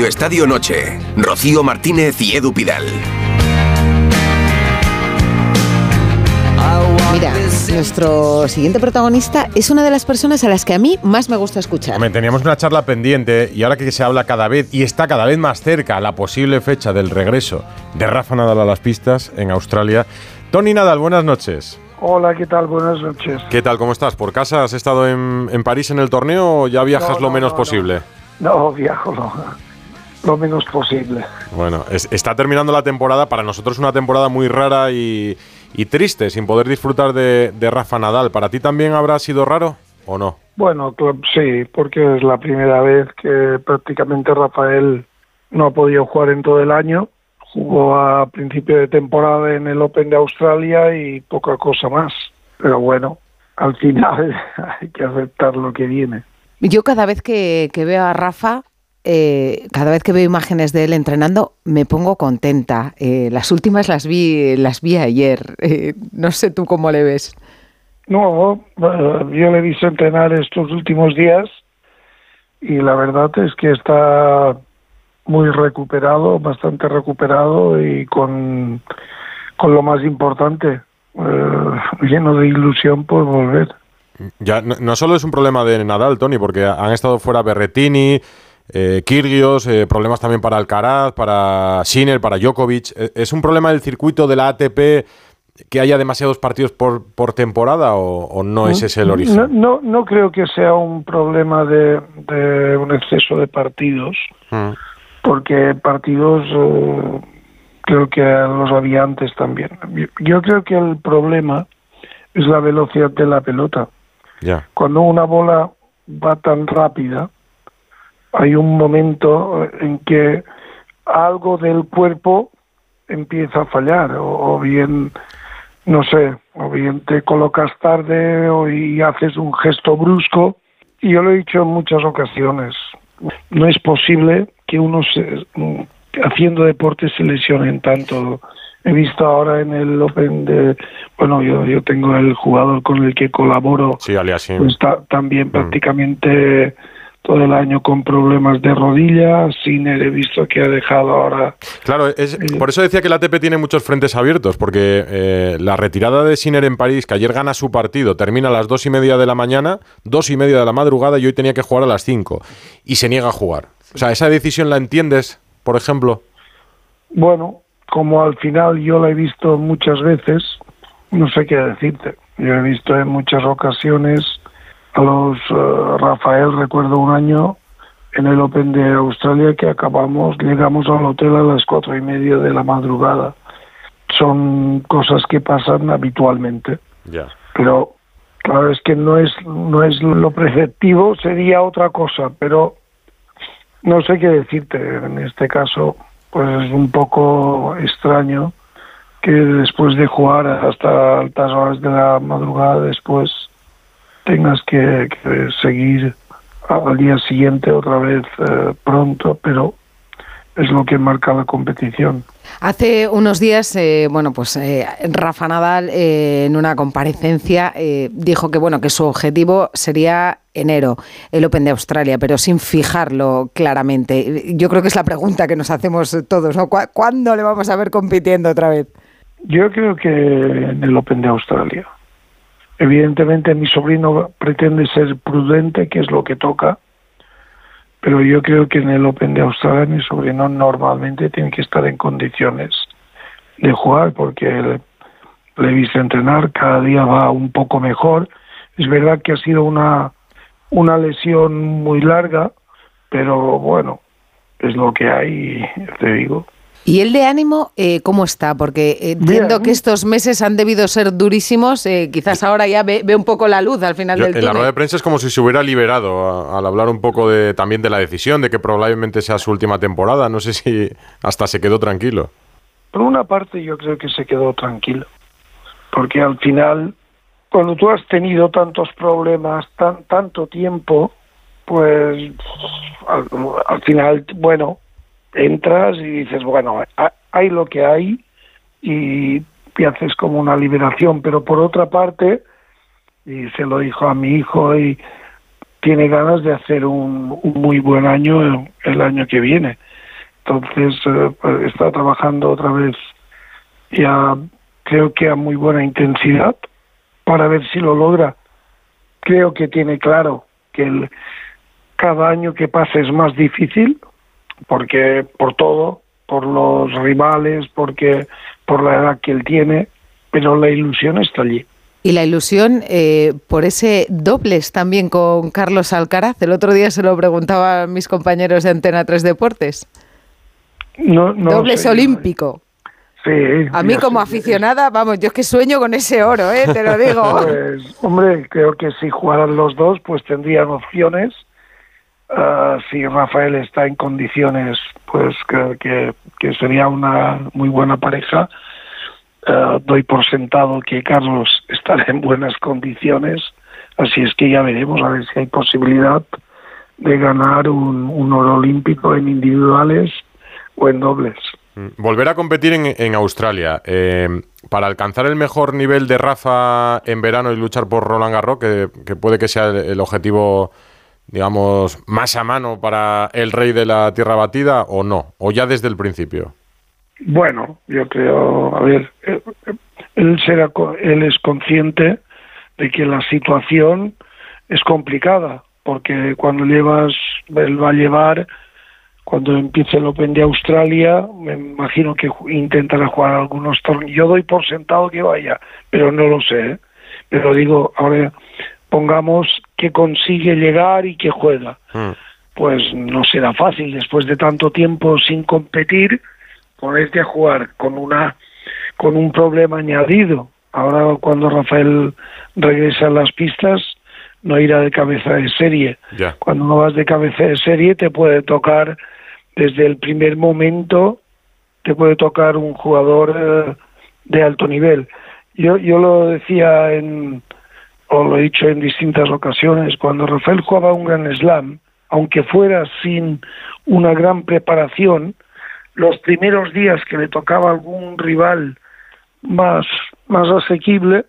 Radio Estadio Noche. Rocío Martínez y Edu Pidal. Mira, nuestro siguiente protagonista es una de las personas a las que a mí más me gusta escuchar. teníamos una charla pendiente y ahora que se habla cada vez y está cada vez más cerca la posible fecha del regreso de Rafa Nadal a las pistas en Australia. Tony Nadal, buenas noches. Hola, ¿qué tal? Buenas noches. ¿Qué tal? ¿Cómo estás? ¿Por casa has estado en, París en el torneo o ya viajas lo menos posible? No, viajo lo, menos posible. Bueno, está terminando la temporada, para nosotros una temporada muy rara y, y triste, sin poder disfrutar de, Rafa Nadal. ¿Para ti también habrá sido raro o no? Bueno, sí, porque es la primera vez que prácticamente Rafael no ha podido jugar en todo el año. Jugó a principio de temporada en el Open de Australia y poca cosa más. Pero bueno, al final hay que aceptar lo que viene. Yo cada vez que, que veo a Rafa eh, cada vez que veo imágenes de él entrenando me pongo contenta. Eh, las últimas las vi, las vi ayer. Eh, no sé tú cómo le ves. No, yo le he visto entrenar estos últimos días y la verdad es que está muy recuperado, bastante recuperado y con, con lo más importante, lleno de ilusión por volver. Ya, no, no, solo es un problema de Nadal, Tony, porque han estado fuera Berretini, eh, Kirgios, eh, problemas también para Alcaraz, para Sinner, para Djokovic. Eh, ¿Es un problema del circuito de la ATP que haya demasiados partidos por, por temporada o, no es ese el origen? No, no, creo que sea un problema de, un exceso de partidos, mm. porque partidos creo que los había antes también. Yo creo que el problema es la velocidad de la pelota. Cuando una bola va tan rápida, hay un momento en que algo del cuerpo empieza a fallar o, bien no sé o bien te colocas tarde o y haces un gesto brusco. Y yo lo he dicho en muchas ocasiones no es posible que uno se, haciendo deporte se lesionen tanto. He visto ahora en el Open de bueno yo yo tengo el jugador con el que colaboro sí, pues también mm. prácticamente todo el año con problemas de rodillas, Sinner he visto que ha dejado ahora... Claro, es, eh, por eso decía que la ATP tiene muchos frentes abiertos, porque eh, la retirada de Sinner en París, que ayer gana su partido, termina a las dos y media de la mañana, dos y media de la madrugada, y hoy tenía que jugar a las cinco, y se niega a jugar. O sea, ¿esa decisión la entiendes, por ejemplo? Bueno, como al final yo la he visto muchas veces, no sé qué decirte. Yo he visto en muchas ocasiones los eh, Rafael recuerdo un año en el Open de Australia que acabamos llegamos al hotel a las cuatro y media de la madrugada. Son cosas que pasan habitualmente. Pero claro es que no es no es lo preceptivo sería otra cosa pero no sé qué decirte. En este caso pues es un poco extraño que después de jugar hasta altas horas de la madrugada después tengas que, seguir al día siguiente otra vez eh, pronto, pero es lo que marca la competición. Hace unos días, eh, bueno, pues eh, Rafa Nadal en una comparecencia dijo que bueno que su objetivo sería enero, el Open de Australia, pero sin fijarlo claramente. Yo creo que es la pregunta que nos hacemos todos, ¿no? ¿Cuándo le vamos a ver compitiendo otra vez? Yo creo que en el Open de Australia. Evidentemente mi sobrino pretende ser prudente, que es lo que toca, pero yo creo que en el Open de Australia mi sobrino normalmente tiene que estar en condiciones de jugar porque le, he visto entrenar, cada día va un poco mejor. Es verdad que ha sido una, una lesión muy larga, pero bueno, es lo que hay, te digo. ¿Y el de ánimo eh, cómo está? Porque entiendo que estos meses han debido ser durísimos. Eh, quizás ahora ya ve, un poco la luz al final del túnel. En la rueda de prensa es como si se hubiera liberado al hablar un poco de, también de la decisión, de que probablemente sea su última temporada. No sé si hasta se quedó tranquilo. Por una parte yo creo que se quedó tranquilo. Porque al final, cuando tú has tenido tantos problemas, tan, tanto tiempo, pues al final, bueno, entras y dices, bueno, hay lo que hay y, haces como una liberación, pero por otra parte, y se lo dijo a mi hijo, y tiene ganas de hacer un, muy buen año el año que viene. Entonces eh, está trabajando otra vez ya creo que a muy buena intensidad para ver si lo logra. Creo que tiene claro que el, cada año que pasa es más difícil porque por todo, por los rivales, porque por la edad que él tiene, pero la ilusión está allí. Y la ilusión eh, por ese dobles también con Carlos Alcaraz. El otro día se lo preguntaba a mis compañeros de Antena 3 Deportes. No, no dobles olímpico. Sí, a mí como aficionada, vamos, yo es que sueño con ese oro, ¿eh? te lo digo. Pues, hombre, creo que si jugaran los dos, pues tendrían opciones. Ah, si Rafael está en condiciones, pues que, que sería una muy buena pareja. Ah, doy por sentado que Carlos estará en buenas condiciones, así es que ya veremos a ver si hay posibilidad de ganar un, un oro olímpico en individuales o en dobles. Mm, volver a competir en, Australia. Eh, para alcanzar el mejor nivel de Rafa en verano y luchar por Roland Garros, que, puede que sea el, objetivo, digamos, más a mano para el rey de la tierra batida, o no, o ya desde el principio. Bueno, yo creo, a ver, eh, él, será, él es consciente de que la situación es complicada, porque cuando llevas, él va a llevar cuando empiece el Open de Australia, me imagino que intentará jugar algunos torneos. Yo doy por sentado que vaya, pero no lo sé. ¿eh? Pero digo, ahora pongamos que consigue llegar y que juega. Hmm. Pues no será fácil después de tanto tiempo sin competir, ponerte a jugar con una con un problema añadido. Ahora cuando Rafael regresa a las pistas, no irá de cabeza de serie. Cuando no vas de cabeza de serie te puede tocar desde el primer momento te puede tocar un jugador eh, de alto nivel. Yo, yo lo decía en, o lo he dicho en distintas ocasiones, cuando Rafael jugaba un gran slam, aunque fuera sin una gran preparación, los primeros días que le tocaba algún rival más, más asequible,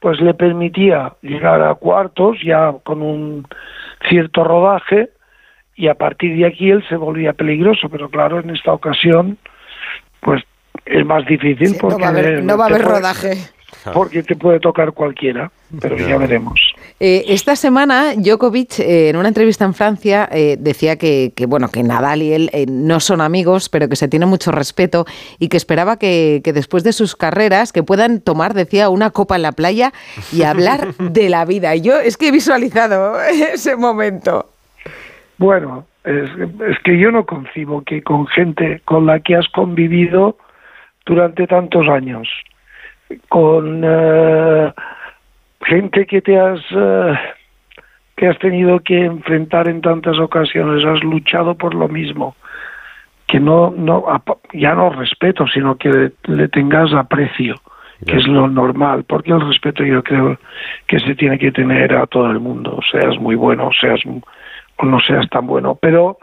pues le permitía llegar a cuartos ya con un cierto rodaje y a partir de aquí él se volvía peligroso, pero claro, en esta ocasión, pues es más difícil porque no va a haber, rodaje. Porque te puede tocar cualquiera, pero ya veremos. Eh, esta semana Djokovic eh, en una entrevista en Francia eh, decía que, bueno que Nadal y él no son amigos, pero que se tiene mucho respeto y que esperaba que, que, después de sus carreras que puedan tomar, decía, una copa en la playa y hablar de la vida. Y yo es que he visualizado ese momento. Bueno, es, que yo no concibo que con gente con la que has convivido durante tantos años, con gente que te has eh, que has tenido que enfrentar en tantas ocasiones, has luchado por lo mismo, que no no ya no respeto, sino que le tengas aprecio, que es lo normal, porque el respeto yo creo que se tiene que tener a todo el mundo, seas muy bueno, seas o no seas tan bueno, pero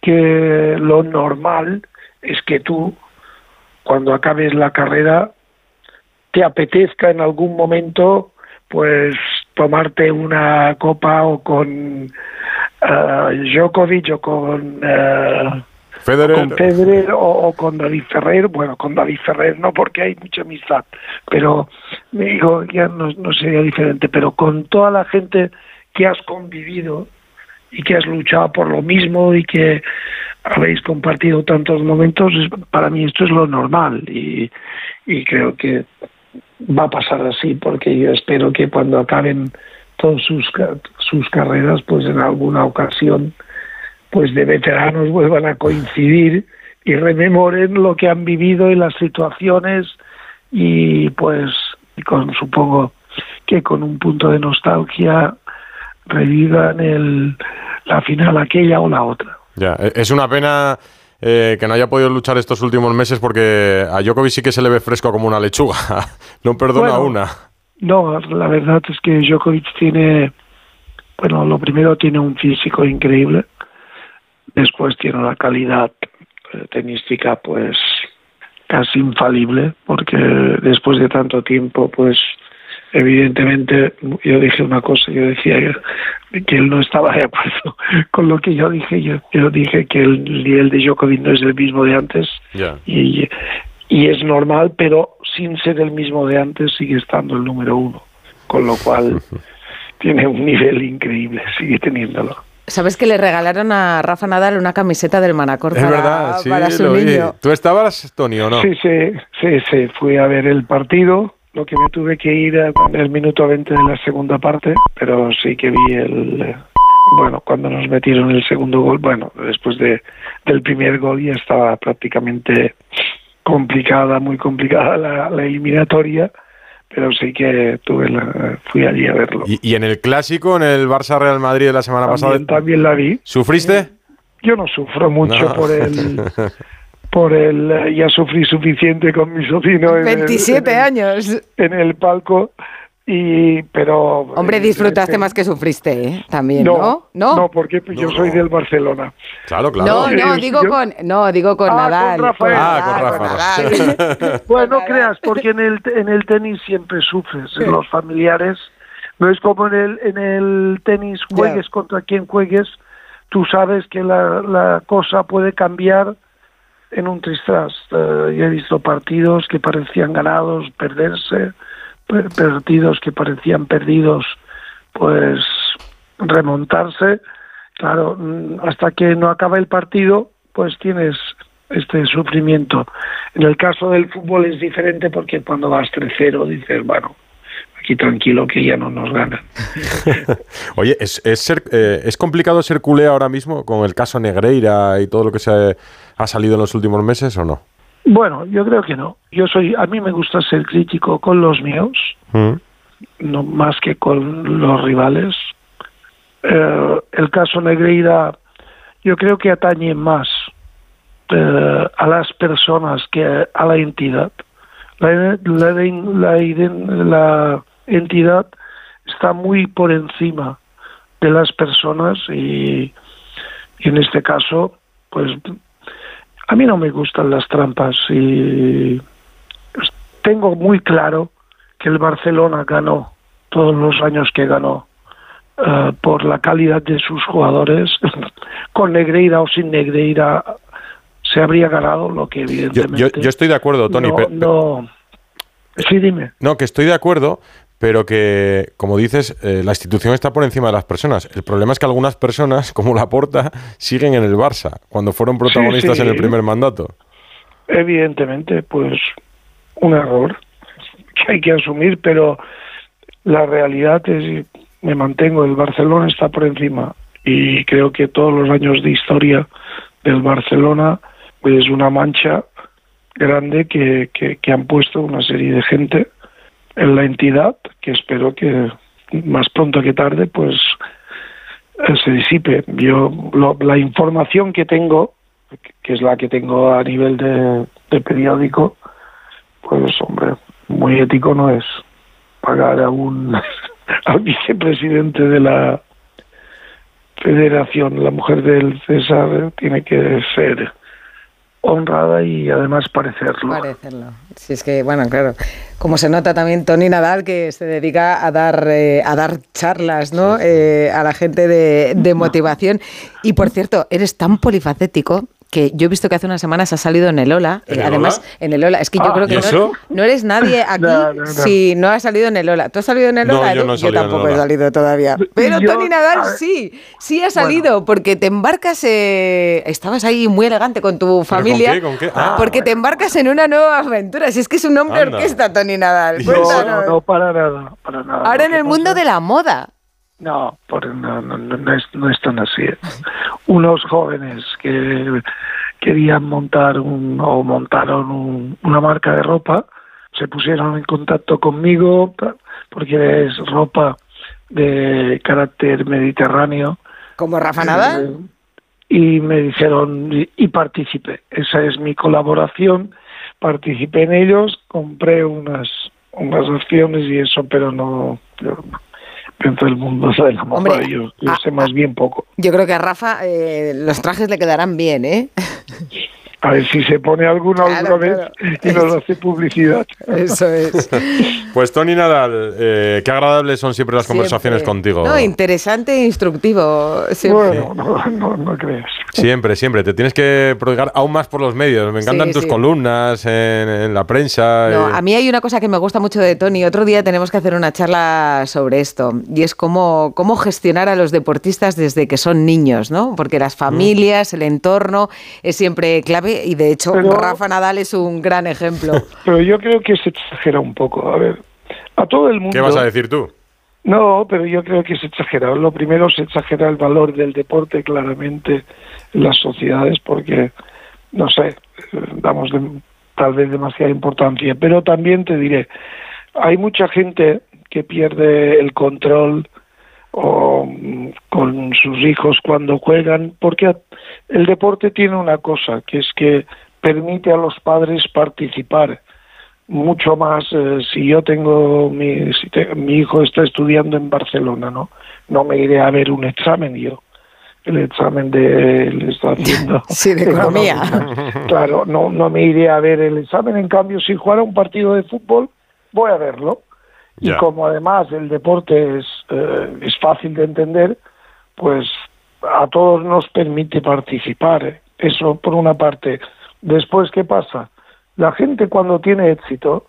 que lo normal es que tú, cuando acabes la carrera, te apetezca en algún momento, pues tomarte una copa o con uh, Djokovic o con, uh, Federer, o, con David Ferrer. Bueno, con David Ferrer no, porque hay mucha amistad, pero me digo, ya no, no sería diferente, pero con toda la gente que has convivido y que has luchado por lo mismo y que habéis compartido tantos momentos, para mí esto es lo normal. Y, y creo que va a pasar así porque yo espero que cuando acaben todas sus, sus carreras, pues en alguna ocasión, pues de veteranos vuelvan a coincidir y rememoren lo que han vivido y las situaciones y pues con supongo que con un punto de nostalgia revivan el, la final aquella o la otra. Ya, e, es una pena eh, que no haya podido luchar estos últimos meses porque a Djokovic sí que se le ve fresco como una lechuga. no perdona una. No, la verdad es que Djokovic tiene, bueno, lo primero tiene un físico increíble, después tiene una calidad eh, tenística pues casi infalible porque después de tanto tiempo pues evidentemente yo dije una cosa, yo decía que él no estaba de acuerdo con lo que yo dije, yo, yo dije que el nivel de Djokovic no es el mismo de antes y, y es normal, pero sin ser el mismo de antes sigue estando el número uno, con lo cual tiene un nivel increíble, sigue teniéndolo. ¿Sabes que le regalaron a Rafa Nadal una camiseta del Manacor para, verdad, para su niño? ¿Tú estabas, Tony, o no? Sí, sí, sí, sí, fui a ver el partido, lo que me tuve que ir en el minuto 20 de la segunda parte, pero sí que vi el... Bueno, cuando nos metieron el segundo gol, bueno, después de, del primer gol ya estaba prácticamente complicada, muy complicada la, la eliminatoria pero sí que tuve fui allí a verlo. ¿Y, en el clásico, en el Barça Real Madrid de la semana pasada? También la vi. ¿Sufriste? Yo no sufro mucho por el... por el ya sufrí suficiente con mi sobrino 27 años. en el palco y pero hombre disfrutaste más que sufriste ¿eh? también no no no, porque yo soy del Barcelona. Claro claro. No no digo con no digo con ah, Nadal con ah con Rafa bueno no creas porque en el en el tenis siempre sufres los familiares. No es como en el en el tenis juegues contra quien juegues tú sabes que la, la cosa puede cambiar en un tristras uh, he visto partidos que parecían ganados perderse partidos que parecían perdidos, pues remontarse. Claro, mm, hasta que no acaba el partido, pues tienes este sufrimiento. En el caso del fútbol es diferente porque cuando vas 3-0 dices, bueno, aquí tranquilo que ya no nos ganan. Oye, ¿es, es, ser, eh, ¿es complicado ser culé ahora mismo con el caso Negreira y todo lo que se ha salido en los últimos meses o no? Bueno, yo creo que no. Yo soy, a mí me gusta ser crítico con los míos, mm. no más que con los rivales. Eh, el caso Negreira, yo creo que atañe más eh, a las personas que a la entidad. La, la entidad está muy por encima de las personas y, y en este caso, pues a mí no me gustan las trampas y tengo muy claro que el Barcelona ganó todos los años que ganó eh, por la calidad de sus jugadores. Con Negreira o sin Negreira se habría ganado lo que evidentemente. Yo, estoy de acuerdo, Tony. no, sí, dime. No, que estoy de acuerdo, pero que, como dices, eh, la institución está por encima de las personas. El problema es que algunas personas, como Laporta, siguen en el Barça, cuando fueron protagonistas en el primer mandato. Evidentemente, pues un error que hay que asumir, pero la realidad es, me mantengo, el Barcelona está por encima y creo que todos los años de historia del Barcelona es una mancha grande que, que han puesto una serie de gente en la entidad, que espero que más pronto que tarde, pues eh, se disipe. Yo la información que tengo, que es la que tengo a nivel de, periódico, pues hombre, muy ético no es pagar a un al vicepresidente de la federación, la mujer del César tiene que ser honrada y además parecerlo. Parecerlo. Sí, es que, bueno, claro. Como se nota también Tony Nadal, que se dedica a dar, eh, a dar charlas ¿no? Eh, a la gente de, de motivación. Y por cierto, eres tan polifacético que yo he visto que hace unas semanas ha salido en el Ola. ¿En eh, además, en el Ola. Es que yo ah, creo que no, eres nadie aquí si no has salido en el Ola. ¿Tú has salido en el Ola? yo, tampoco he salido todavía. Pero Tony Nadal sí, sí ha salido porque te embarcas. Eh, estabas ahí muy elegante con tu familia. ¿Con qué? Ah, porque te embarcas en una nueva aventura. Si es que es un hombre orquesta, Tony Nadal. No, no, para nada, para nada. Ahora en el mundo de la moda. No, por, no, no, no, es, no es tan así. Unos jóvenes que querían montar un, o montaron una marca de ropa, se pusieron en contacto conmigo porque es ropa de carácter mediterráneo. ¿Como Rafa Nadal? Y me dijeron, y, participé. Esa es mi colaboración. Participé en ellos, compré unas, unas acciones y eso, pero no, dentro del mundo de la moda. yo, yo sé más bien poco. Yo creo que a Rafa eh, los trajes le quedarán bien, ¿eh? A ver si se pone alguno alguna vez y nos hace publicidad. Eso es. Pues Tony Nadal, eh, qué agradables son siempre las conversaciones contigo. No, interesante e instructivo. Siempre. Bueno, no, no, no, creas. Siempre, siempre. Te tienes que prodigar aún más por los medios. Me encantan tus columnas en, la prensa. No, a mí hay una cosa que me gusta mucho de Tony. Otro día tenemos que hacer una charla sobre esto. Y es cómo, cómo gestionar a los deportistas desde que son niños, ¿no? Porque las mm. familias, el entorno es siempre clave y de hecho Rafa Nadal es un gran ejemplo. Pero yo creo que se exagera un poco. A ver, a todo el mundo. ¿Qué vas a decir tú? No, pero yo creo que se exagera. Lo primero se exagera el valor del deporte claramente en las sociedades porque, no sé, damos tal vez demasiada importancia. Pero también te diré, hay mucha gente que pierde el control o mm, con sus hijos cuando juegan, porque el deporte tiene una cosa, que es que permite a los padres participar mucho más eh, si yo tengo mi, si mi hijo está estudiando en Barcelona no no me iré a ver un examen yo. El examen de él está haciendo sí de economía. Claro no no me iré a ver el examen. En cambio si jugara un partido de fútbol voy a verlo. Y como además el deporte es, eh, es fácil de entender, pues a todos nos permite participar. ¿eh? Eso por una parte. Después, ¿qué pasa? La gente cuando tiene éxito,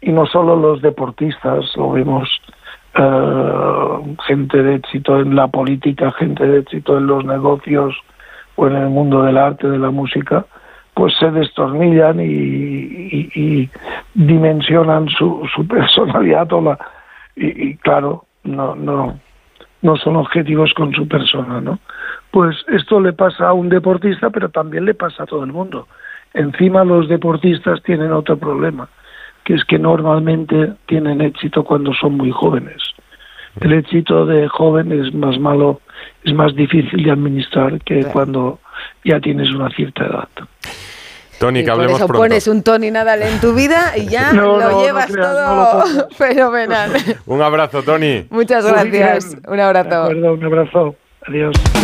y no solo los deportistas, lo vemos eh, gente de éxito en la política, gente de éxito en los negocios o en el mundo del arte, de la música, pues se destornillan y, dimensionan su, su personalidad o y, claro no no no son objetivos con su persona no pues esto le pasa a un deportista pero también le pasa a todo el mundo. Encima los deportistas tienen otro problema que es que normalmente tienen éxito cuando son muy jóvenes. El éxito de joven es más malo es más difícil de administrar que cuando ya tienes una cierta edad Tony, que hablemos por eso pones un Tony Nadal en tu vida y ya lo llevas todo fenomenal. un abrazo, Tony. Muchas gracias. Un abrazo. un abrazo. Adiós.